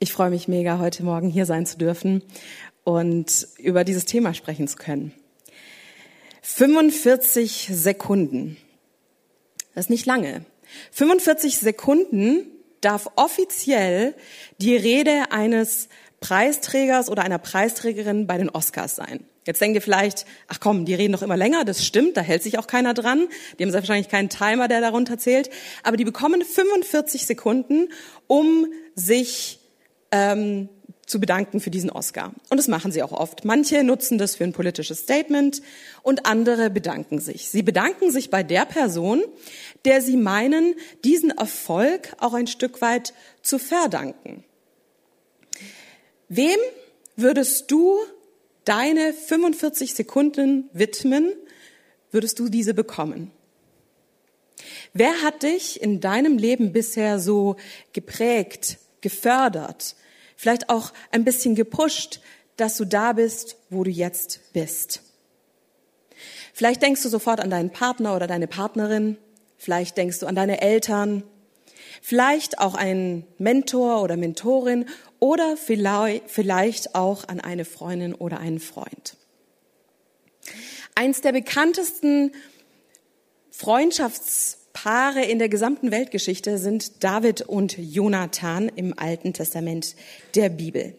Ich freue mich mega, heute Morgen hier sein zu dürfen und über dieses Thema sprechen zu können. 45 Sekunden. Das ist nicht lange. 45 Sekunden darf offiziell die Rede eines Preisträgers oder einer Preisträgerin bei den Oscars sein. Jetzt denkt ihr vielleicht, ach komm, die reden doch immer länger, das stimmt, da hält sich auch keiner dran. Die haben wahrscheinlich keinen Timer, der darunter zählt. Aber die bekommen 45 Sekunden, um sich ähm, zu bedanken für diesen Oscar. Und das machen sie auch oft. Manche nutzen das für ein politisches Statement und andere bedanken sich. Sie bedanken sich bei der Person, der sie meinen, diesen Erfolg auch ein Stück weit zu verdanken. Wem würdest du deine 45 Sekunden widmen, würdest du diese bekommen? Wer hat dich in deinem Leben bisher so geprägt, gefördert, vielleicht auch ein bisschen gepusht, dass du da bist, wo du jetzt bist. Vielleicht denkst du sofort an deinen Partner oder deine Partnerin, vielleicht denkst du an deine Eltern, vielleicht auch einen Mentor oder Mentorin oder vielleicht auch an eine Freundin oder einen Freund. Eins der bekanntesten Freundschafts Paare in der gesamten Weltgeschichte sind David und Jonathan im Alten Testament der Bibel.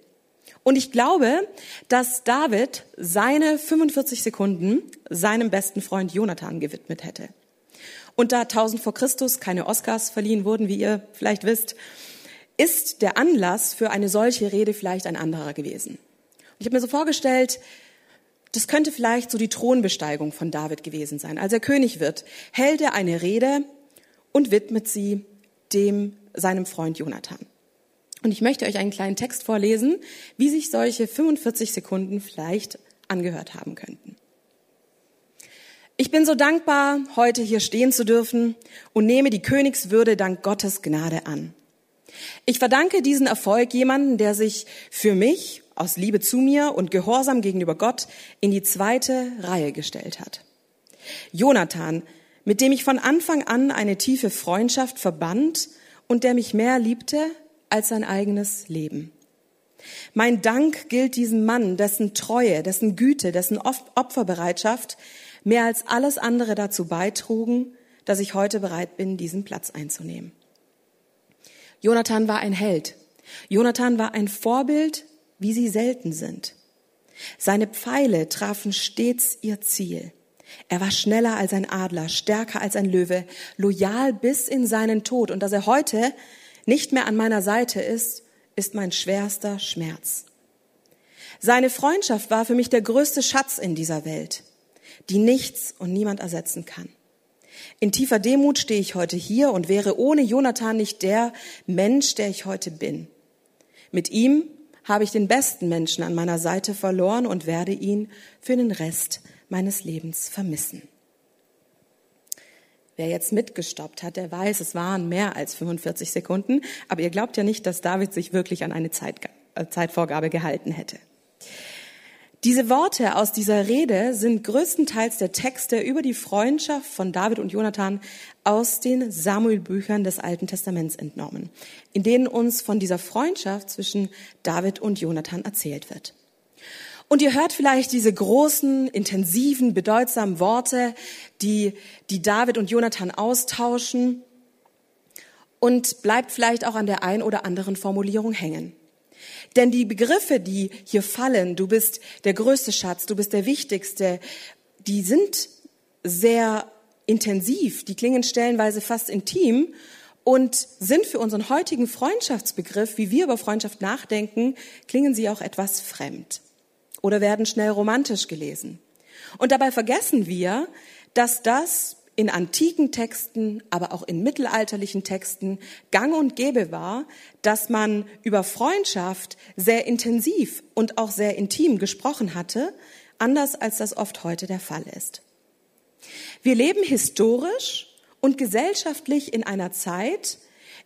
Und ich glaube, dass David seine 45 Sekunden seinem besten Freund Jonathan gewidmet hätte. Und da 1000 vor Christus keine Oscars verliehen wurden, wie ihr vielleicht wisst, ist der Anlass für eine solche Rede vielleicht ein anderer gewesen. Und ich habe mir so vorgestellt, das könnte vielleicht so die Thronbesteigung von David gewesen sein. Als er König wird, hält er eine Rede und widmet sie dem, seinem Freund Jonathan. Und ich möchte euch einen kleinen Text vorlesen, wie sich solche 45 Sekunden vielleicht angehört haben könnten. Ich bin so dankbar, heute hier stehen zu dürfen und nehme die Königswürde dank Gottes Gnade an. Ich verdanke diesen Erfolg jemanden, der sich für mich aus Liebe zu mir und Gehorsam gegenüber Gott in die zweite Reihe gestellt hat. Jonathan, mit dem ich von Anfang an eine tiefe Freundschaft verband und der mich mehr liebte als sein eigenes Leben. Mein Dank gilt diesem Mann, dessen Treue, dessen Güte, dessen Opferbereitschaft mehr als alles andere dazu beitrugen, dass ich heute bereit bin, diesen Platz einzunehmen. Jonathan war ein Held. Jonathan war ein Vorbild wie sie selten sind. Seine Pfeile trafen stets ihr Ziel. Er war schneller als ein Adler, stärker als ein Löwe, loyal bis in seinen Tod. Und dass er heute nicht mehr an meiner Seite ist, ist mein schwerster Schmerz. Seine Freundschaft war für mich der größte Schatz in dieser Welt, die nichts und niemand ersetzen kann. In tiefer Demut stehe ich heute hier und wäre ohne Jonathan nicht der Mensch, der ich heute bin. Mit ihm habe ich den besten Menschen an meiner Seite verloren und werde ihn für den Rest meines Lebens vermissen. Wer jetzt mitgestoppt hat, der weiß, es waren mehr als 45 Sekunden, aber ihr glaubt ja nicht, dass David sich wirklich an eine Zeit, äh, Zeitvorgabe gehalten hätte. Diese Worte aus dieser Rede sind größtenteils der Text, der über die Freundschaft von David und Jonathan aus den Samuel-Büchern des Alten Testaments entnommen, in denen uns von dieser Freundschaft zwischen David und Jonathan erzählt wird. Und ihr hört vielleicht diese großen, intensiven, bedeutsamen Worte, die, die David und Jonathan austauschen und bleibt vielleicht auch an der ein oder anderen Formulierung hängen. Denn die Begriffe, die hier fallen, du bist der größte Schatz, du bist der wichtigste, die sind sehr intensiv, die klingen stellenweise fast intim und sind für unseren heutigen Freundschaftsbegriff, wie wir über Freundschaft nachdenken, klingen sie auch etwas fremd oder werden schnell romantisch gelesen. Und dabei vergessen wir, dass das in antiken Texten, aber auch in mittelalterlichen Texten gang und gäbe war, dass man über Freundschaft sehr intensiv und auch sehr intim gesprochen hatte, anders als das oft heute der Fall ist. Wir leben historisch und gesellschaftlich in einer Zeit,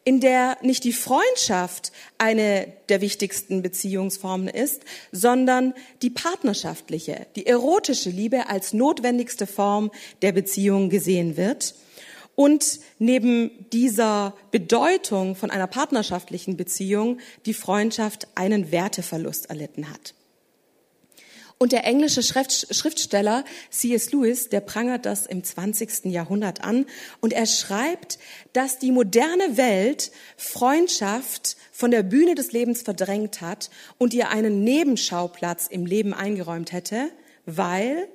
in der nicht die Freundschaft eine der wichtigsten Beziehungsformen ist, sondern die partnerschaftliche, die erotische Liebe als notwendigste Form der Beziehung gesehen wird. und neben dieser Bedeutung von einer partnerschaftlichen Beziehung die Freundschaft einen Werteverlust erlitten hat. Und der englische Schriftsteller C.S. Lewis, der prangert das im 20. Jahrhundert an und er schreibt, dass die moderne Welt Freundschaft von der Bühne des Lebens verdrängt hat und ihr einen Nebenschauplatz im Leben eingeräumt hätte, weil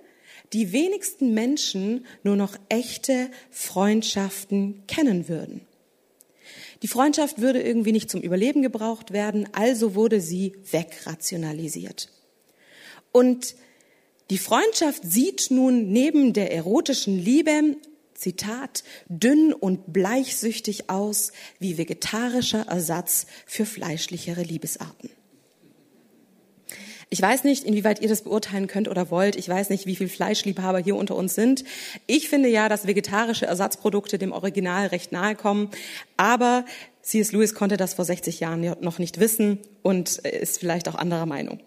die wenigsten Menschen nur noch echte Freundschaften kennen würden. Die Freundschaft würde irgendwie nicht zum Überleben gebraucht werden, also wurde sie wegrationalisiert. Und die Freundschaft sieht nun neben der erotischen Liebe, Zitat, dünn und bleichsüchtig aus wie vegetarischer Ersatz für fleischlichere Liebesarten. Ich weiß nicht, inwieweit ihr das beurteilen könnt oder wollt. Ich weiß nicht, wie viel Fleischliebhaber hier unter uns sind. Ich finde ja, dass vegetarische Ersatzprodukte dem Original recht nahe kommen. Aber C.S. Lewis konnte das vor 60 Jahren noch nicht wissen und ist vielleicht auch anderer Meinung.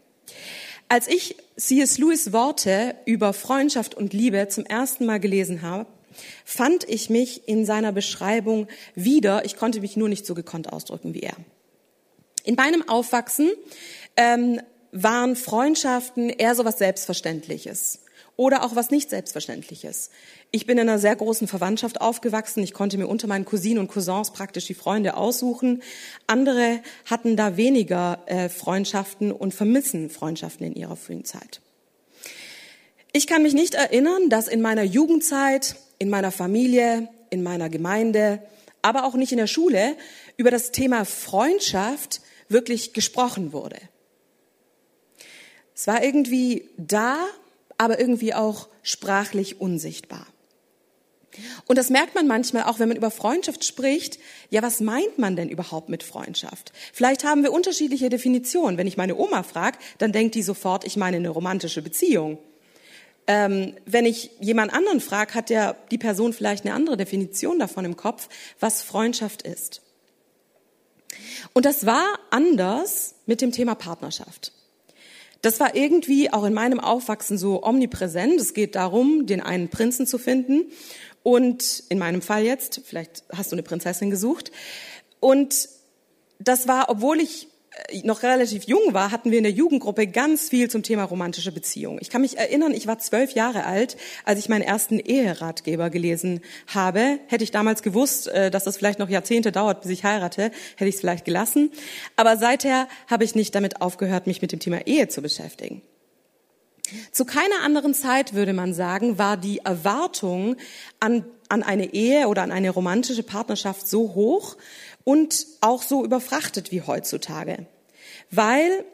Als ich C.S. Lewis Worte über Freundschaft und Liebe zum ersten Mal gelesen habe, fand ich mich in seiner Beschreibung wieder. Ich konnte mich nur nicht so gekonnt ausdrücken wie er. In meinem Aufwachsen ähm, waren Freundschaften eher so was Selbstverständliches oder auch was nicht Selbstverständliches. Ich bin in einer sehr großen Verwandtschaft aufgewachsen. Ich konnte mir unter meinen Cousinen und Cousins praktisch die Freunde aussuchen. Andere hatten da weniger äh, Freundschaften und vermissen Freundschaften in ihrer frühen Zeit. Ich kann mich nicht erinnern, dass in meiner Jugendzeit, in meiner Familie, in meiner Gemeinde, aber auch nicht in der Schule über das Thema Freundschaft wirklich gesprochen wurde. Es war irgendwie da, aber irgendwie auch sprachlich unsichtbar. Und das merkt man manchmal auch, wenn man über Freundschaft spricht. Ja, was meint man denn überhaupt mit Freundschaft? Vielleicht haben wir unterschiedliche Definitionen. Wenn ich meine Oma frage, dann denkt die sofort, ich meine eine romantische Beziehung. Ähm, wenn ich jemand anderen frage, hat der, die Person vielleicht eine andere Definition davon im Kopf, was Freundschaft ist. Und das war anders mit dem Thema Partnerschaft. Das war irgendwie auch in meinem Aufwachsen so omnipräsent. Es geht darum, den einen Prinzen zu finden. Und in meinem Fall jetzt, vielleicht hast du eine Prinzessin gesucht. Und das war, obwohl ich noch relativ jung war, hatten wir in der Jugendgruppe ganz viel zum Thema romantische Beziehungen. Ich kann mich erinnern, ich war zwölf Jahre alt, als ich meinen ersten Eheratgeber gelesen habe. Hätte ich damals gewusst, äh, dass das vielleicht noch Jahrzehnte dauert, bis ich heirate, hätte ich es vielleicht gelassen. Aber seither habe ich nicht damit aufgehört, mich mit dem Thema Ehe zu beschäftigen. Zu keiner anderen Zeit, würde man sagen, war die Erwartung an, an eine Ehe oder an eine romantische Partnerschaft so hoch, und auch so überfrachtet wie heutzutage. Weil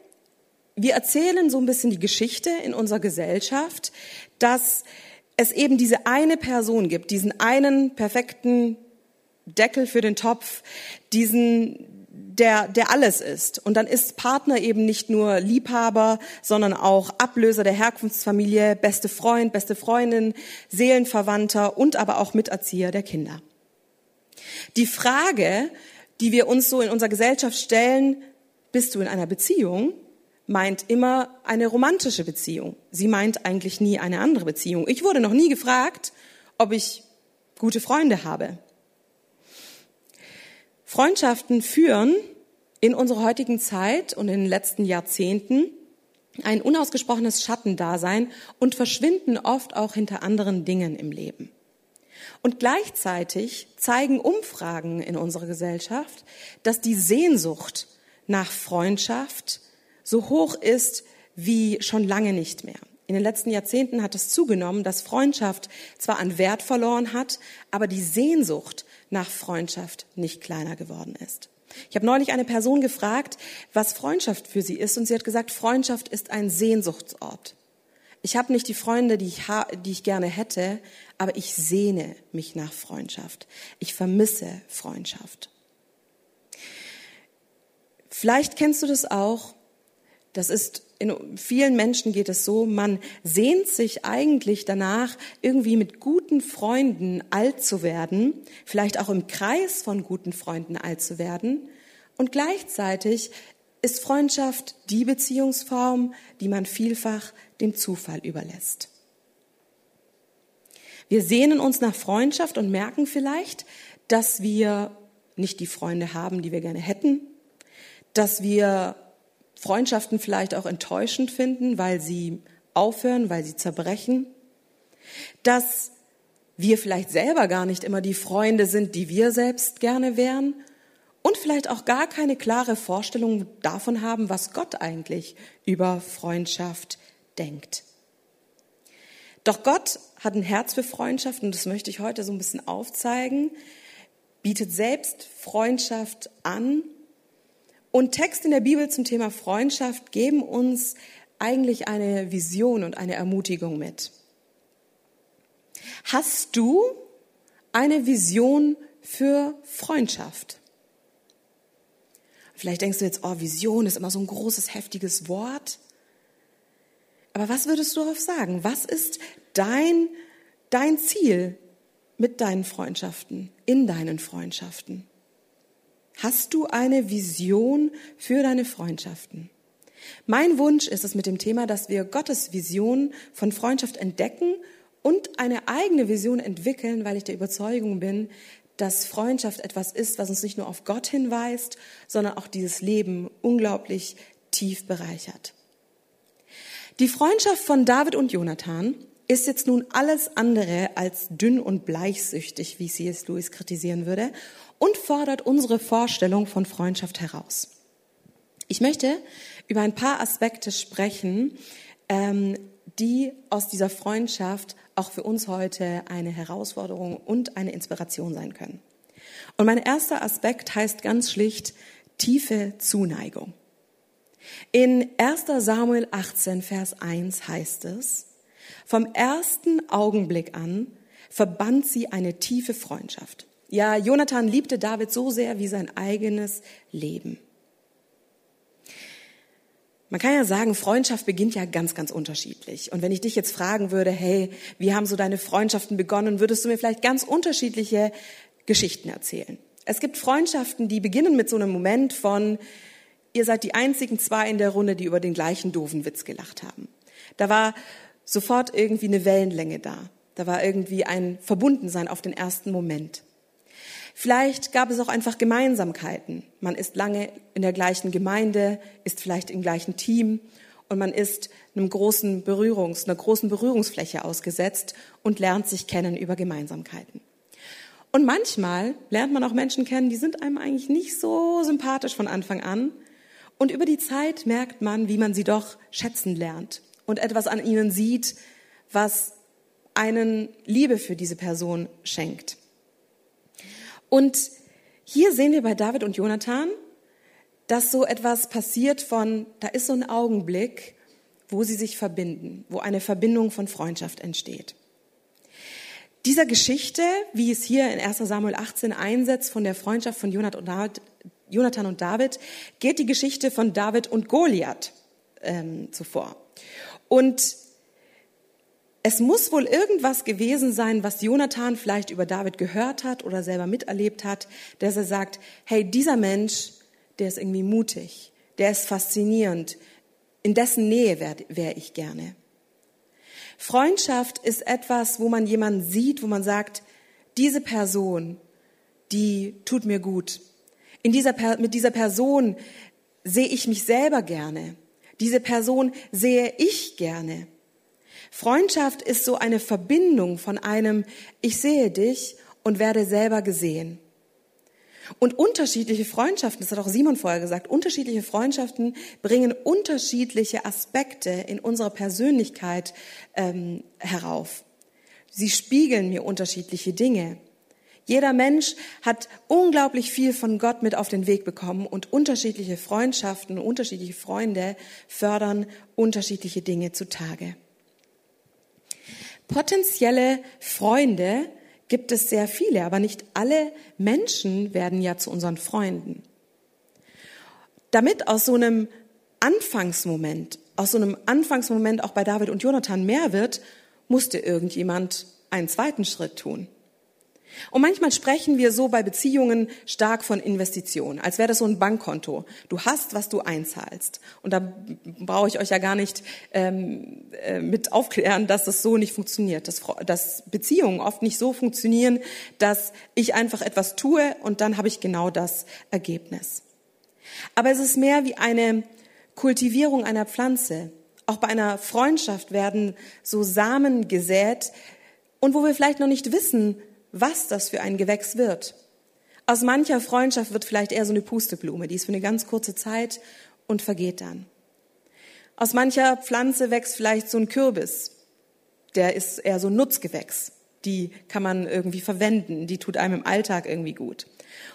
wir erzählen so ein bisschen die Geschichte in unserer Gesellschaft, dass es eben diese eine Person gibt, diesen einen perfekten Deckel für den Topf, diesen, der, der alles ist. Und dann ist Partner eben nicht nur Liebhaber, sondern auch Ablöser der Herkunftsfamilie, beste Freund, beste Freundin, Seelenverwandter und aber auch Miterzieher der Kinder. Die Frage, die wir uns so in unserer Gesellschaft stellen, bist du in einer Beziehung, meint immer eine romantische Beziehung. Sie meint eigentlich nie eine andere Beziehung. Ich wurde noch nie gefragt, ob ich gute Freunde habe. Freundschaften führen in unserer heutigen Zeit und in den letzten Jahrzehnten ein unausgesprochenes Schattendasein und verschwinden oft auch hinter anderen Dingen im Leben. Und gleichzeitig zeigen Umfragen in unserer Gesellschaft, dass die Sehnsucht nach Freundschaft so hoch ist wie schon lange nicht mehr. In den letzten Jahrzehnten hat es zugenommen, dass Freundschaft zwar an Wert verloren hat, aber die Sehnsucht nach Freundschaft nicht kleiner geworden ist. Ich habe neulich eine Person gefragt, was Freundschaft für sie ist, und sie hat gesagt, Freundschaft ist ein Sehnsuchtsort. Ich habe nicht die Freunde, die ich, die ich gerne hätte, aber ich sehne mich nach Freundschaft. Ich vermisse Freundschaft. Vielleicht kennst du das auch. Das ist in vielen Menschen geht es so, man sehnt sich eigentlich danach, irgendwie mit guten Freunden alt zu werden, vielleicht auch im Kreis von guten Freunden alt zu werden. Und gleichzeitig ist Freundschaft die Beziehungsform, die man vielfach dem Zufall überlässt. Wir sehnen uns nach Freundschaft und merken vielleicht, dass wir nicht die Freunde haben, die wir gerne hätten, dass wir Freundschaften vielleicht auch enttäuschend finden, weil sie aufhören, weil sie zerbrechen, dass wir vielleicht selber gar nicht immer die Freunde sind, die wir selbst gerne wären und vielleicht auch gar keine klare Vorstellung davon haben, was Gott eigentlich über Freundschaft denkt. Doch Gott hat ein Herz für Freundschaft und das möchte ich heute so ein bisschen aufzeigen, bietet selbst Freundschaft an und Texte in der Bibel zum Thema Freundschaft geben uns eigentlich eine Vision und eine Ermutigung mit. Hast du eine Vision für Freundschaft? Vielleicht denkst du jetzt, oh, Vision ist immer so ein großes, heftiges Wort. Aber was würdest du darauf sagen? Was ist dein, dein Ziel mit deinen Freundschaften, in deinen Freundschaften? Hast du eine Vision für deine Freundschaften? Mein Wunsch ist es mit dem Thema, dass wir Gottes Vision von Freundschaft entdecken und eine eigene Vision entwickeln, weil ich der Überzeugung bin, dass Freundschaft etwas ist, was uns nicht nur auf Gott hinweist, sondern auch dieses Leben unglaublich tief bereichert. Die Freundschaft von David und Jonathan ist jetzt nun alles andere als dünn und bleichsüchtig, wie C.S. Lewis kritisieren würde, und fordert unsere Vorstellung von Freundschaft heraus. Ich möchte über ein paar Aspekte sprechen, ähm, die aus dieser Freundschaft auch für uns heute eine Herausforderung und eine Inspiration sein können. Und mein erster Aspekt heißt ganz schlicht tiefe Zuneigung. In 1 Samuel 18, Vers 1 heißt es, vom ersten Augenblick an verband sie eine tiefe Freundschaft. Ja, Jonathan liebte David so sehr wie sein eigenes Leben. Man kann ja sagen, Freundschaft beginnt ja ganz, ganz unterschiedlich. Und wenn ich dich jetzt fragen würde, hey, wie haben so deine Freundschaften begonnen, würdest du mir vielleicht ganz unterschiedliche Geschichten erzählen. Es gibt Freundschaften, die beginnen mit so einem Moment von, ihr seid die einzigen zwei in der Runde, die über den gleichen doofen Witz gelacht haben. Da war sofort irgendwie eine Wellenlänge da. Da war irgendwie ein Verbundensein auf den ersten Moment. Vielleicht gab es auch einfach Gemeinsamkeiten. Man ist lange in der gleichen Gemeinde, ist vielleicht im gleichen Team und man ist einem großen Berührungs, einer großen Berührungsfläche ausgesetzt und lernt sich kennen über Gemeinsamkeiten. Und manchmal lernt man auch Menschen kennen, die sind einem eigentlich nicht so sympathisch von Anfang an. Und über die Zeit merkt man, wie man sie doch schätzen lernt und etwas an ihnen sieht, was einen Liebe für diese Person schenkt. Und hier sehen wir bei David und Jonathan, dass so etwas passiert von, da ist so ein Augenblick, wo sie sich verbinden, wo eine Verbindung von Freundschaft entsteht. Dieser Geschichte, wie es hier in 1 Samuel 18 einsetzt von der Freundschaft von Jonathan und David, geht die Geschichte von David und Goliath ähm, zuvor. Und es muss wohl irgendwas gewesen sein, was Jonathan vielleicht über David gehört hat oder selber miterlebt hat, dass er sagt, hey, dieser Mensch, der ist irgendwie mutig, der ist faszinierend, in dessen Nähe wäre wär ich gerne. Freundschaft ist etwas, wo man jemanden sieht, wo man sagt, diese Person, die tut mir gut. In dieser, mit dieser Person sehe ich mich selber gerne. Diese Person sehe ich gerne. Freundschaft ist so eine Verbindung von einem, ich sehe dich und werde selber gesehen. Und unterschiedliche Freundschaften, das hat auch Simon vorher gesagt, unterschiedliche Freundschaften bringen unterschiedliche Aspekte in unserer Persönlichkeit ähm, herauf. Sie spiegeln mir unterschiedliche Dinge. Jeder Mensch hat unglaublich viel von Gott mit auf den Weg bekommen und unterschiedliche Freundschaften, unterschiedliche Freunde fördern unterschiedliche Dinge zutage. Potenzielle Freunde gibt es sehr viele, aber nicht alle Menschen werden ja zu unseren Freunden. Damit aus so einem Anfangsmoment, aus so einem Anfangsmoment auch bei David und Jonathan mehr wird, musste irgendjemand einen zweiten Schritt tun. Und manchmal sprechen wir so bei Beziehungen stark von Investitionen, als wäre das so ein Bankkonto. Du hast, was du einzahlst. Und da brauche ich euch ja gar nicht ähm, äh, mit aufklären, dass das so nicht funktioniert, dass, dass Beziehungen oft nicht so funktionieren, dass ich einfach etwas tue und dann habe ich genau das Ergebnis. Aber es ist mehr wie eine Kultivierung einer Pflanze. Auch bei einer Freundschaft werden so Samen gesät und wo wir vielleicht noch nicht wissen, was das für ein Gewächs wird. Aus mancher Freundschaft wird vielleicht eher so eine Pusteblume, die ist für eine ganz kurze Zeit und vergeht dann. Aus mancher Pflanze wächst vielleicht so ein Kürbis, der ist eher so ein Nutzgewächs. Die kann man irgendwie verwenden, die tut einem im Alltag irgendwie gut.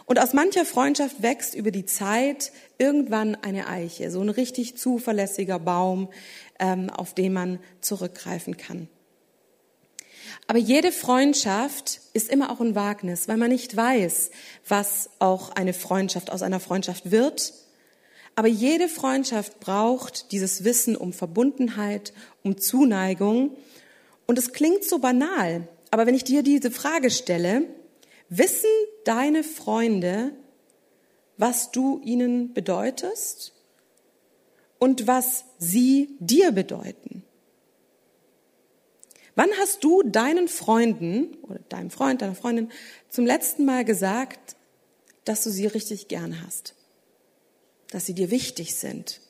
Und aus mancher Freundschaft wächst über die Zeit irgendwann eine Eiche, so ein richtig zuverlässiger Baum, ähm, auf den man zurückgreifen kann. Aber jede Freundschaft ist immer auch ein Wagnis, weil man nicht weiß, was auch eine Freundschaft aus einer Freundschaft wird. Aber jede Freundschaft braucht dieses Wissen um Verbundenheit, um Zuneigung. Und es klingt so banal, aber wenn ich dir diese Frage stelle, wissen deine Freunde, was du ihnen bedeutest und was sie dir bedeuten? Wann hast du deinen Freunden oder deinem Freund, deiner Freundin zum letzten Mal gesagt, dass du sie richtig gern hast? Dass sie dir wichtig sind?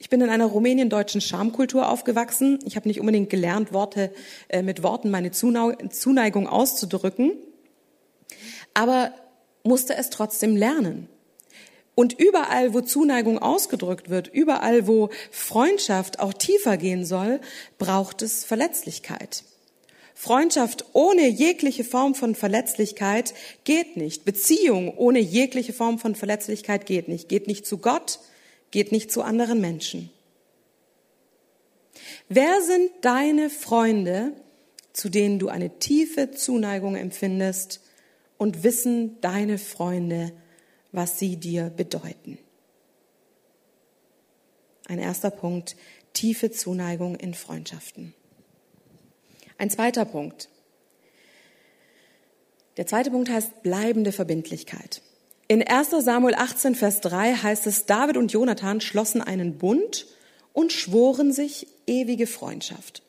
Ich bin in einer rumänien-deutschen Schamkultur aufgewachsen. Ich habe nicht unbedingt gelernt, Worte äh, mit Worten meine Zuneigung auszudrücken, aber musste es trotzdem lernen. Und überall, wo Zuneigung ausgedrückt wird, überall, wo Freundschaft auch tiefer gehen soll, braucht es Verletzlichkeit. Freundschaft ohne jegliche Form von Verletzlichkeit geht nicht. Beziehung ohne jegliche Form von Verletzlichkeit geht nicht. Geht nicht zu Gott, geht nicht zu anderen Menschen. Wer sind deine Freunde, zu denen du eine tiefe Zuneigung empfindest und wissen deine Freunde, was sie dir bedeuten. Ein erster Punkt, tiefe Zuneigung in Freundschaften. Ein zweiter Punkt. Der zweite Punkt heißt bleibende Verbindlichkeit. In 1 Samuel 18, Vers 3 heißt es, David und Jonathan schlossen einen Bund und schworen sich ewige Freundschaft.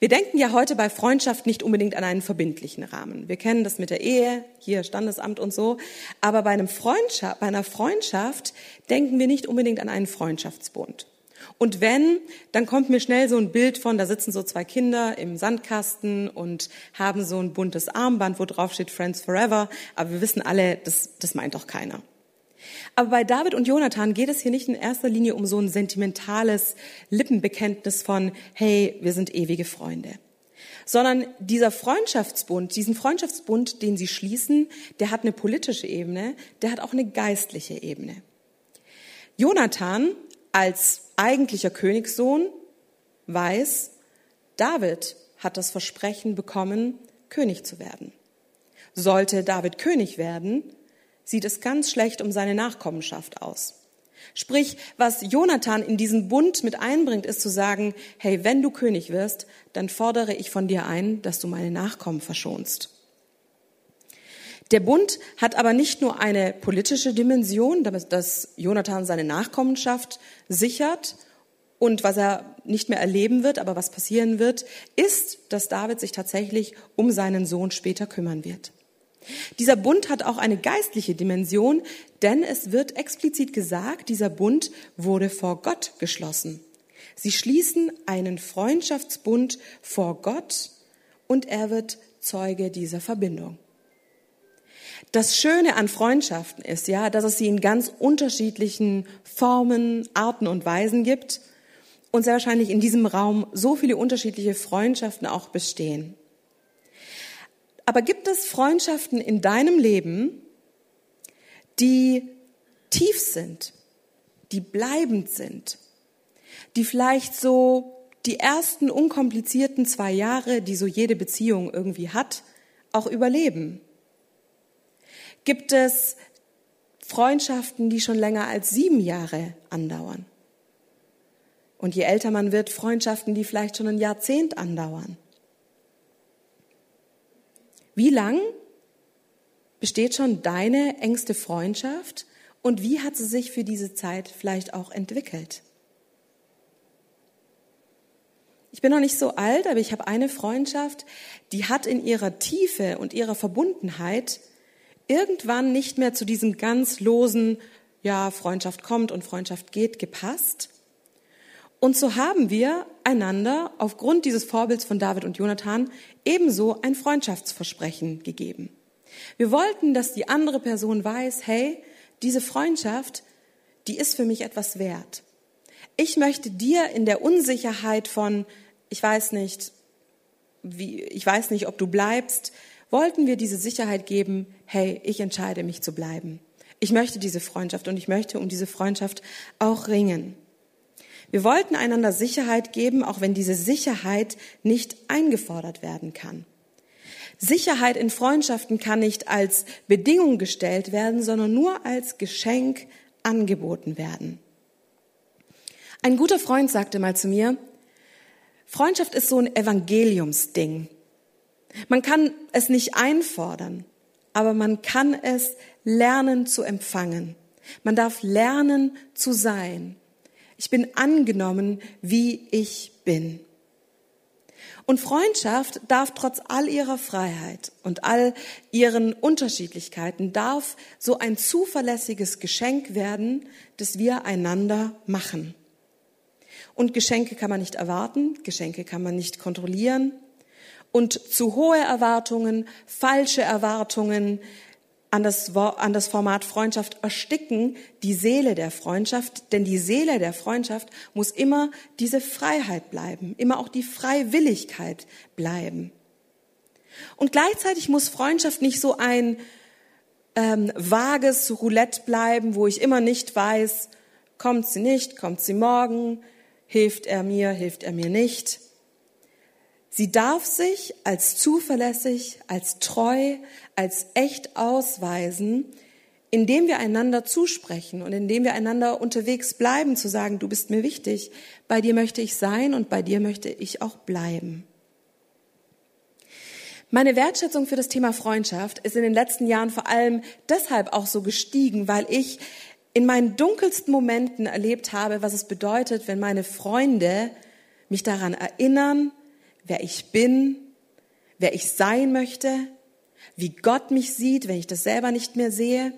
Wir denken ja heute bei Freundschaft nicht unbedingt an einen verbindlichen Rahmen. Wir kennen das mit der Ehe, hier Standesamt und so. Aber bei, einem Freundschaft, bei einer Freundschaft denken wir nicht unbedingt an einen Freundschaftsbund. Und wenn, dann kommt mir schnell so ein Bild von, da sitzen so zwei Kinder im Sandkasten und haben so ein buntes Armband, wo drauf steht Friends Forever. Aber wir wissen alle, das, das meint doch keiner. Aber bei David und Jonathan geht es hier nicht in erster Linie um so ein sentimentales Lippenbekenntnis von, hey, wir sind ewige Freunde. Sondern dieser Freundschaftsbund, diesen Freundschaftsbund, den sie schließen, der hat eine politische Ebene, der hat auch eine geistliche Ebene. Jonathan als eigentlicher Königssohn weiß, David hat das Versprechen bekommen, König zu werden. Sollte David König werden, sieht es ganz schlecht um seine Nachkommenschaft aus. Sprich, was Jonathan in diesen Bund mit einbringt, ist zu sagen, hey, wenn du König wirst, dann fordere ich von dir ein, dass du meine Nachkommen verschonst. Der Bund hat aber nicht nur eine politische Dimension, damit dass Jonathan seine Nachkommenschaft sichert und was er nicht mehr erleben wird, aber was passieren wird, ist, dass David sich tatsächlich um seinen Sohn später kümmern wird. Dieser Bund hat auch eine geistliche Dimension, denn es wird explizit gesagt, dieser Bund wurde vor Gott geschlossen. Sie schließen einen Freundschaftsbund vor Gott und er wird Zeuge dieser Verbindung. Das Schöne an Freundschaften ist ja, dass es sie in ganz unterschiedlichen Formen, Arten und Weisen gibt und sehr wahrscheinlich in diesem Raum so viele unterschiedliche Freundschaften auch bestehen. Aber gibt es Freundschaften in deinem Leben, die tief sind, die bleibend sind, die vielleicht so die ersten unkomplizierten zwei Jahre, die so jede Beziehung irgendwie hat, auch überleben? Gibt es Freundschaften, die schon länger als sieben Jahre andauern? Und je älter man wird, Freundschaften, die vielleicht schon ein Jahrzehnt andauern. Wie lang besteht schon deine engste Freundschaft und wie hat sie sich für diese Zeit vielleicht auch entwickelt? Ich bin noch nicht so alt, aber ich habe eine Freundschaft, die hat in ihrer Tiefe und ihrer Verbundenheit irgendwann nicht mehr zu diesem ganz losen, ja, Freundschaft kommt und Freundschaft geht, gepasst. Und so haben wir einander aufgrund dieses Vorbilds von David und Jonathan ebenso ein Freundschaftsversprechen gegeben. Wir wollten, dass die andere Person weiß, hey, diese Freundschaft, die ist für mich etwas wert. Ich möchte dir in der Unsicherheit von, ich weiß nicht, wie, ich weiß nicht, ob du bleibst, wollten wir diese Sicherheit geben, hey, ich entscheide mich zu bleiben. Ich möchte diese Freundschaft und ich möchte um diese Freundschaft auch ringen. Wir wollten einander Sicherheit geben, auch wenn diese Sicherheit nicht eingefordert werden kann. Sicherheit in Freundschaften kann nicht als Bedingung gestellt werden, sondern nur als Geschenk angeboten werden. Ein guter Freund sagte mal zu mir, Freundschaft ist so ein Evangeliumsding. Man kann es nicht einfordern, aber man kann es lernen zu empfangen. Man darf lernen zu sein. Ich bin angenommen, wie ich bin. Und Freundschaft darf trotz all ihrer Freiheit und all ihren Unterschiedlichkeiten, darf so ein zuverlässiges Geschenk werden, das wir einander machen. Und Geschenke kann man nicht erwarten, Geschenke kann man nicht kontrollieren. Und zu hohe Erwartungen, falsche Erwartungen an das, an das Format Freundschaft ersticken die Seele der Freundschaft, denn die Seele der Freundschaft muss immer diese Freiheit bleiben, immer auch die Freiwilligkeit bleiben. Und gleichzeitig muss Freundschaft nicht so ein ähm, vages Roulette bleiben, wo ich immer nicht weiß, kommt sie nicht, kommt sie morgen, hilft er mir, hilft er mir nicht. Sie darf sich als zuverlässig, als treu, als echt ausweisen, indem wir einander zusprechen und indem wir einander unterwegs bleiben, zu sagen, du bist mir wichtig, bei dir möchte ich sein und bei dir möchte ich auch bleiben. Meine Wertschätzung für das Thema Freundschaft ist in den letzten Jahren vor allem deshalb auch so gestiegen, weil ich in meinen dunkelsten Momenten erlebt habe, was es bedeutet, wenn meine Freunde mich daran erinnern, wer ich bin, wer ich sein möchte, wie Gott mich sieht, wenn ich das selber nicht mehr sehe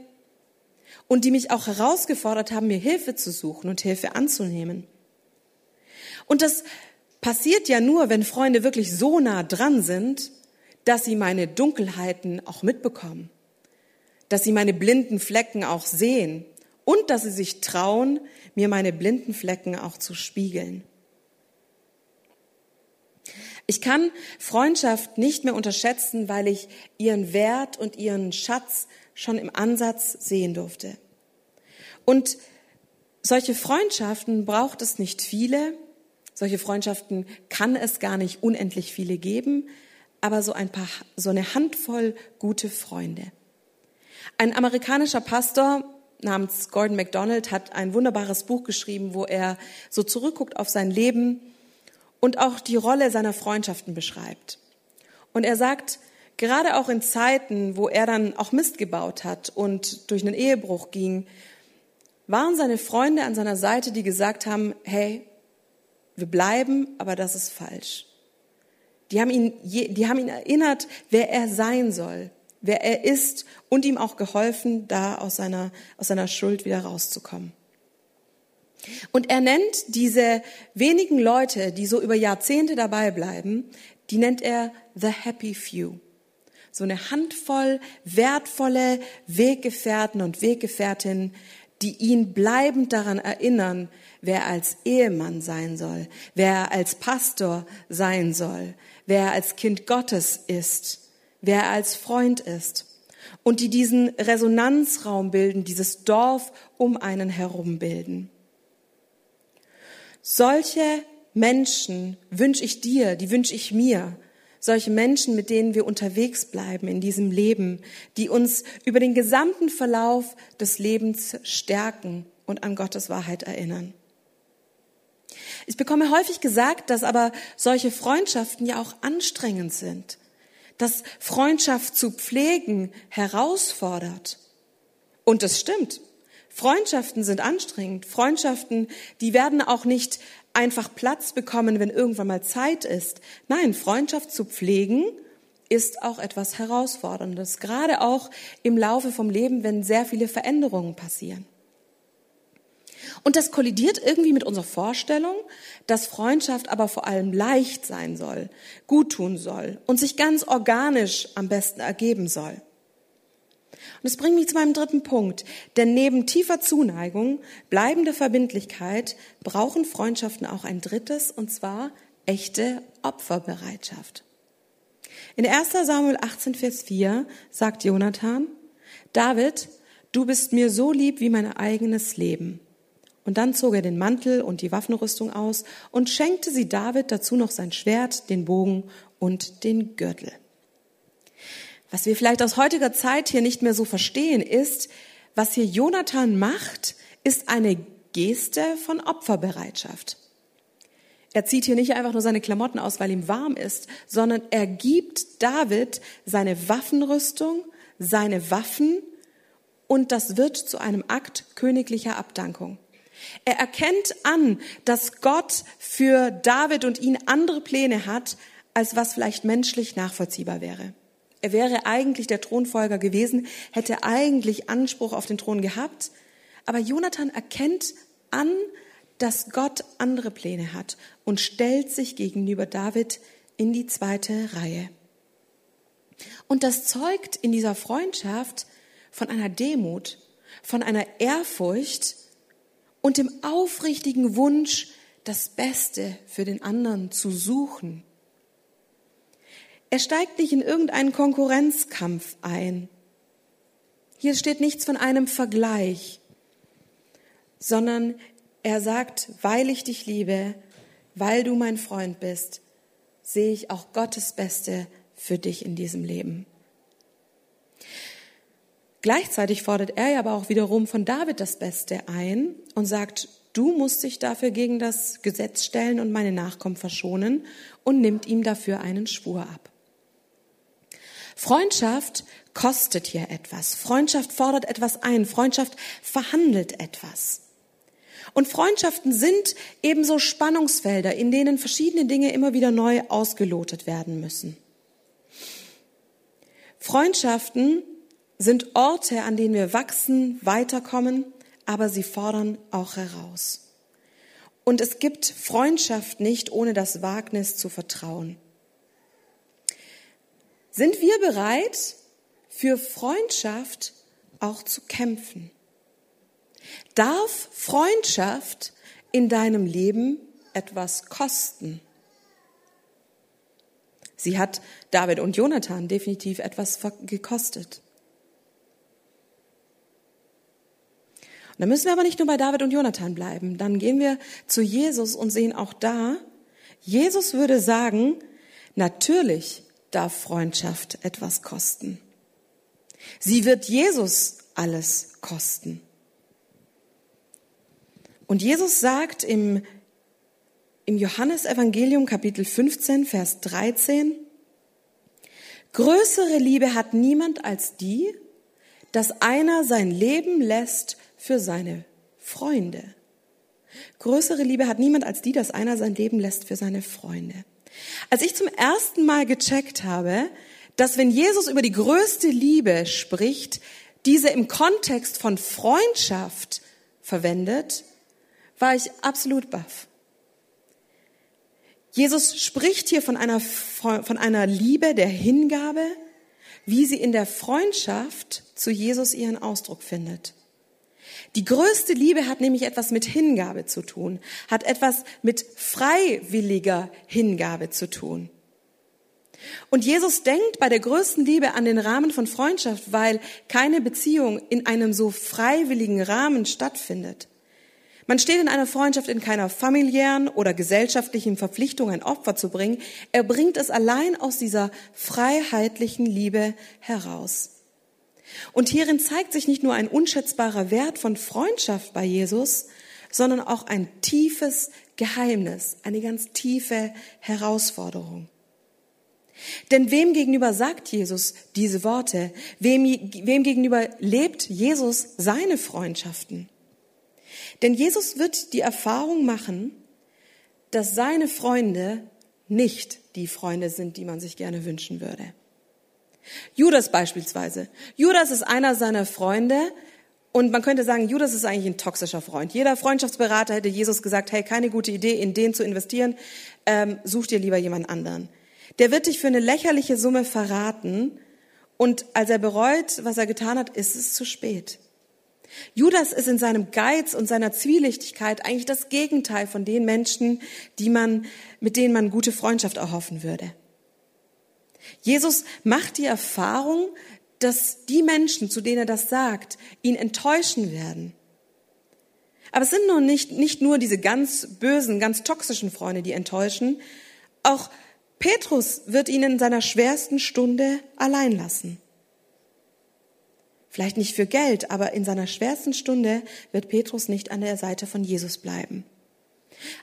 und die mich auch herausgefordert haben, mir Hilfe zu suchen und Hilfe anzunehmen. Und das passiert ja nur, wenn Freunde wirklich so nah dran sind, dass sie meine Dunkelheiten auch mitbekommen, dass sie meine blinden Flecken auch sehen und dass sie sich trauen, mir meine blinden Flecken auch zu spiegeln. Ich kann Freundschaft nicht mehr unterschätzen, weil ich ihren Wert und ihren Schatz schon im Ansatz sehen durfte. Und solche Freundschaften braucht es nicht viele. Solche Freundschaften kann es gar nicht unendlich viele geben, aber so ein paar, so eine Handvoll gute Freunde. Ein amerikanischer Pastor namens Gordon MacDonald hat ein wunderbares Buch geschrieben, wo er so zurückguckt auf sein Leben und auch die Rolle seiner Freundschaften beschreibt. Und er sagt, gerade auch in Zeiten, wo er dann auch Mist gebaut hat und durch einen Ehebruch ging, waren seine Freunde an seiner Seite, die gesagt haben, hey, wir bleiben, aber das ist falsch. Die haben ihn, die haben ihn erinnert, wer er sein soll wer er ist und ihm auch geholfen, da aus seiner, aus seiner Schuld wieder rauszukommen. Und er nennt diese wenigen Leute, die so über Jahrzehnte dabei bleiben, die nennt er the happy few. So eine Handvoll wertvolle Weggefährten und Weggefährtinnen, die ihn bleibend daran erinnern, wer er als Ehemann sein soll, wer er als Pastor sein soll, wer er als Kind Gottes ist wer er als Freund ist und die diesen Resonanzraum bilden, dieses Dorf um einen herum bilden. Solche Menschen wünsche ich dir, die wünsche ich mir, solche Menschen, mit denen wir unterwegs bleiben in diesem Leben, die uns über den gesamten Verlauf des Lebens stärken und an Gottes Wahrheit erinnern. Ich bekomme häufig gesagt, dass aber solche Freundschaften ja auch anstrengend sind, dass Freundschaft zu pflegen herausfordert. Und das stimmt. Freundschaften sind anstrengend. Freundschaften, die werden auch nicht einfach Platz bekommen, wenn irgendwann mal Zeit ist. Nein, Freundschaft zu pflegen ist auch etwas Herausforderndes, gerade auch im Laufe vom Leben, wenn sehr viele Veränderungen passieren. Und das kollidiert irgendwie mit unserer Vorstellung, dass Freundschaft aber vor allem leicht sein soll, gut tun soll und sich ganz organisch am besten ergeben soll. Und das bringt mich zu meinem dritten Punkt. Denn neben tiefer Zuneigung, bleibender Verbindlichkeit brauchen Freundschaften auch ein drittes, und zwar echte Opferbereitschaft. In 1 Samuel 18, Vers 4 sagt Jonathan, David, du bist mir so lieb wie mein eigenes Leben. Und dann zog er den Mantel und die Waffenrüstung aus und schenkte sie David dazu noch sein Schwert, den Bogen und den Gürtel. Was wir vielleicht aus heutiger Zeit hier nicht mehr so verstehen, ist, was hier Jonathan macht, ist eine Geste von Opferbereitschaft. Er zieht hier nicht einfach nur seine Klamotten aus, weil ihm warm ist, sondern er gibt David seine Waffenrüstung, seine Waffen und das wird zu einem Akt königlicher Abdankung. Er erkennt an, dass Gott für David und ihn andere Pläne hat, als was vielleicht menschlich nachvollziehbar wäre. Er wäre eigentlich der Thronfolger gewesen, hätte eigentlich Anspruch auf den Thron gehabt, aber Jonathan erkennt an, dass Gott andere Pläne hat und stellt sich gegenüber David in die zweite Reihe. Und das zeugt in dieser Freundschaft von einer Demut, von einer Ehrfurcht und dem aufrichtigen Wunsch, das Beste für den anderen zu suchen. Er steigt nicht in irgendeinen Konkurrenzkampf ein. Hier steht nichts von einem Vergleich, sondern er sagt, weil ich dich liebe, weil du mein Freund bist, sehe ich auch Gottes Beste für dich in diesem Leben. Gleichzeitig fordert er aber auch wiederum von David das Beste ein und sagt, du musst dich dafür gegen das Gesetz stellen und meine Nachkommen verschonen und nimmt ihm dafür einen Schwur ab. Freundschaft kostet hier etwas. Freundschaft fordert etwas ein. Freundschaft verhandelt etwas. Und Freundschaften sind ebenso Spannungsfelder, in denen verschiedene Dinge immer wieder neu ausgelotet werden müssen. Freundschaften sind Orte, an denen wir wachsen, weiterkommen, aber sie fordern auch heraus. Und es gibt Freundschaft nicht ohne das Wagnis zu vertrauen. Sind wir bereit, für Freundschaft auch zu kämpfen? Darf Freundschaft in deinem Leben etwas kosten? Sie hat David und Jonathan definitiv etwas gekostet. Und dann müssen wir aber nicht nur bei David und Jonathan bleiben. Dann gehen wir zu Jesus und sehen auch da, Jesus würde sagen, natürlich darf Freundschaft etwas kosten. Sie wird Jesus alles kosten. Und Jesus sagt im, im Johannesevangelium Kapitel 15, Vers 13, Größere Liebe hat niemand als die, dass einer sein Leben lässt für seine Freunde. Größere Liebe hat niemand als die, dass einer sein Leben lässt für seine Freunde. Als ich zum ersten Mal gecheckt habe, dass wenn Jesus über die größte Liebe spricht, diese im Kontext von Freundschaft verwendet, war ich absolut baff. Jesus spricht hier von einer, von einer Liebe der Hingabe, wie sie in der Freundschaft zu Jesus ihren Ausdruck findet. Die größte Liebe hat nämlich etwas mit Hingabe zu tun, hat etwas mit freiwilliger Hingabe zu tun. Und Jesus denkt bei der größten Liebe an den Rahmen von Freundschaft, weil keine Beziehung in einem so freiwilligen Rahmen stattfindet. Man steht in einer Freundschaft in keiner familiären oder gesellschaftlichen Verpflichtung, ein Opfer zu bringen. Er bringt es allein aus dieser freiheitlichen Liebe heraus. Und hierin zeigt sich nicht nur ein unschätzbarer Wert von Freundschaft bei Jesus, sondern auch ein tiefes Geheimnis, eine ganz tiefe Herausforderung. Denn wem gegenüber sagt Jesus diese Worte? Wem, wem gegenüber lebt Jesus seine Freundschaften? Denn Jesus wird die Erfahrung machen, dass seine Freunde nicht die Freunde sind, die man sich gerne wünschen würde. Judas beispielsweise. Judas ist einer seiner Freunde und man könnte sagen, Judas ist eigentlich ein toxischer Freund. Jeder Freundschaftsberater hätte Jesus gesagt, hey, keine gute Idee, in den zu investieren, ähm, such dir lieber jemand anderen. Der wird dich für eine lächerliche Summe verraten und als er bereut, was er getan hat, ist es zu spät. Judas ist in seinem Geiz und seiner Zwielichtigkeit eigentlich das Gegenteil von den Menschen, die man, mit denen man gute Freundschaft erhoffen würde. Jesus macht die Erfahrung, dass die Menschen, zu denen er das sagt, ihn enttäuschen werden. Aber es sind nur nicht, nicht nur diese ganz bösen, ganz toxischen Freunde, die enttäuschen. Auch Petrus wird ihn in seiner schwersten Stunde allein lassen. Vielleicht nicht für Geld, aber in seiner schwersten Stunde wird Petrus nicht an der Seite von Jesus bleiben.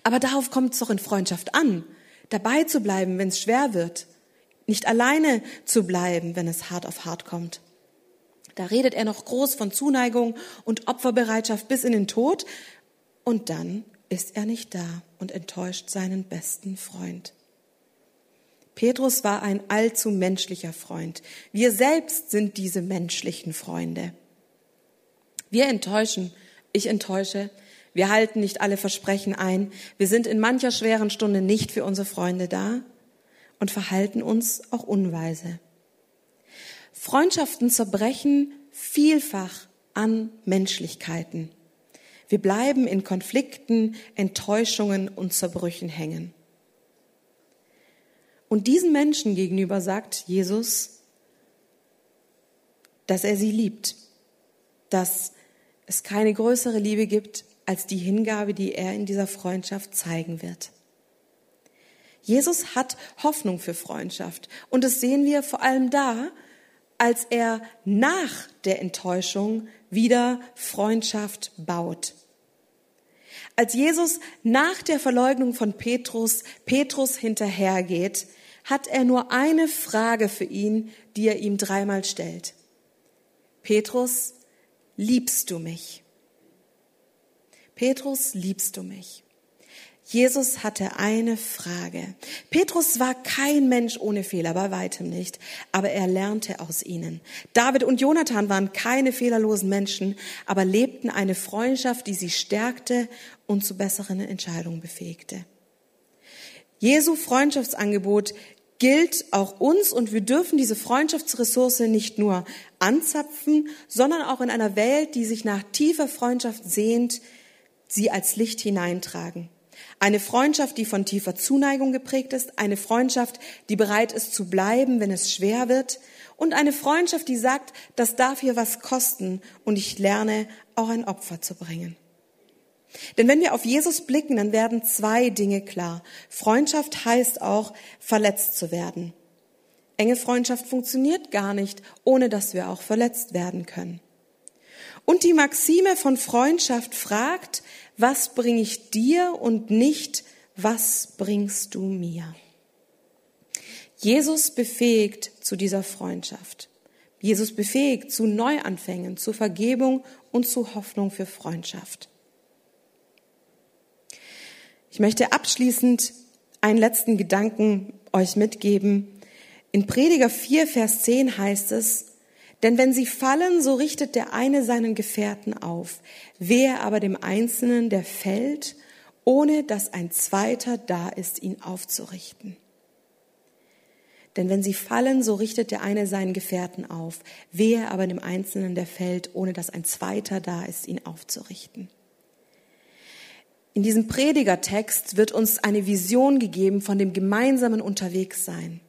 Aber darauf kommt es doch in Freundschaft an, dabei zu bleiben, wenn es schwer wird, nicht alleine zu bleiben, wenn es hart auf hart kommt. Da redet er noch groß von Zuneigung und Opferbereitschaft bis in den Tod und dann ist er nicht da und enttäuscht seinen besten Freund. Petrus war ein allzu menschlicher Freund. Wir selbst sind diese menschlichen Freunde. Wir enttäuschen, ich enttäusche, wir halten nicht alle Versprechen ein, wir sind in mancher schweren Stunde nicht für unsere Freunde da und verhalten uns auch unweise. Freundschaften zerbrechen vielfach an Menschlichkeiten. Wir bleiben in Konflikten, Enttäuschungen und Zerbrüchen hängen. Und diesen Menschen gegenüber sagt Jesus, dass er sie liebt, dass es keine größere Liebe gibt als die Hingabe, die er in dieser Freundschaft zeigen wird. Jesus hat Hoffnung für Freundschaft und das sehen wir vor allem da, als er nach der Enttäuschung wieder Freundschaft baut. Als Jesus nach der Verleugnung von Petrus Petrus hinterhergeht, hat er nur eine Frage für ihn, die er ihm dreimal stellt. Petrus, liebst du mich? Petrus, liebst du mich? Jesus hatte eine Frage. Petrus war kein Mensch ohne Fehler, bei weitem nicht, aber er lernte aus ihnen. David und Jonathan waren keine fehlerlosen Menschen, aber lebten eine Freundschaft, die sie stärkte und zu besseren Entscheidungen befähigte. Jesu Freundschaftsangebot gilt auch uns und wir dürfen diese Freundschaftsressource nicht nur anzapfen, sondern auch in einer Welt, die sich nach tiefer Freundschaft sehnt, sie als Licht hineintragen. Eine Freundschaft, die von tiefer Zuneigung geprägt ist, eine Freundschaft, die bereit ist zu bleiben, wenn es schwer wird, und eine Freundschaft, die sagt, das darf hier was kosten und ich lerne auch ein Opfer zu bringen. Denn wenn wir auf Jesus blicken, dann werden zwei Dinge klar. Freundschaft heißt auch, verletzt zu werden. Enge Freundschaft funktioniert gar nicht, ohne dass wir auch verletzt werden können. Und die Maxime von Freundschaft fragt, was bringe ich dir und nicht, was bringst du mir? Jesus befähigt zu dieser Freundschaft. Jesus befähigt zu Neuanfängen, zu Vergebung und zu Hoffnung für Freundschaft. Ich möchte abschließend einen letzten Gedanken euch mitgeben. In Prediger 4, Vers 10 heißt es, denn wenn sie fallen, so richtet der eine seinen Gefährten auf. Wer aber dem Einzelnen, der fällt, ohne dass ein zweiter da ist, ihn aufzurichten. Denn wenn sie fallen, so richtet der eine seinen Gefährten auf. Wer aber dem Einzelnen, der fällt, ohne dass ein zweiter da ist, ihn aufzurichten. In diesem Predigertext wird uns eine Vision gegeben von dem gemeinsamen Unterwegssein.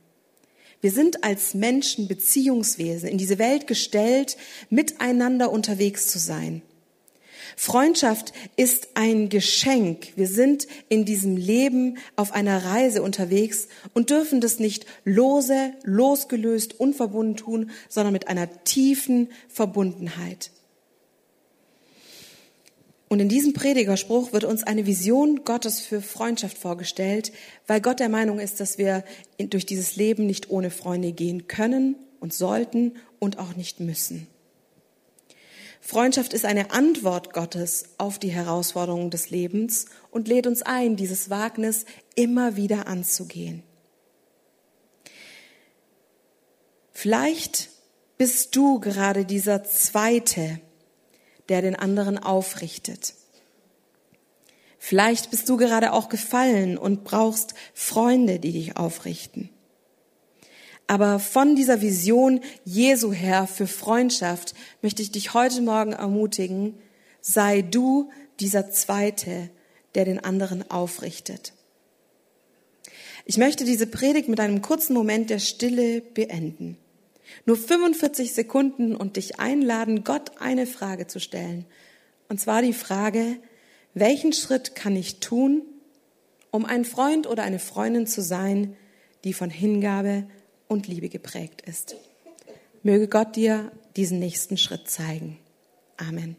Wir sind als Menschen Beziehungswesen in diese Welt gestellt, miteinander unterwegs zu sein. Freundschaft ist ein Geschenk. Wir sind in diesem Leben auf einer Reise unterwegs und dürfen das nicht lose, losgelöst, unverbunden tun, sondern mit einer tiefen Verbundenheit. Und in diesem Predigerspruch wird uns eine Vision Gottes für Freundschaft vorgestellt, weil Gott der Meinung ist, dass wir durch dieses Leben nicht ohne Freunde gehen können und sollten und auch nicht müssen. Freundschaft ist eine Antwort Gottes auf die Herausforderungen des Lebens und lädt uns ein, dieses Wagnis immer wieder anzugehen. Vielleicht bist du gerade dieser Zweite, der den anderen aufrichtet. Vielleicht bist du gerade auch gefallen und brauchst Freunde, die dich aufrichten. Aber von dieser Vision Jesu her für Freundschaft möchte ich dich heute Morgen ermutigen, sei du dieser Zweite, der den anderen aufrichtet. Ich möchte diese Predigt mit einem kurzen Moment der Stille beenden. Nur 45 Sekunden und dich einladen, Gott eine Frage zu stellen. Und zwar die Frage, welchen Schritt kann ich tun, um ein Freund oder eine Freundin zu sein, die von Hingabe und Liebe geprägt ist. Möge Gott dir diesen nächsten Schritt zeigen. Amen.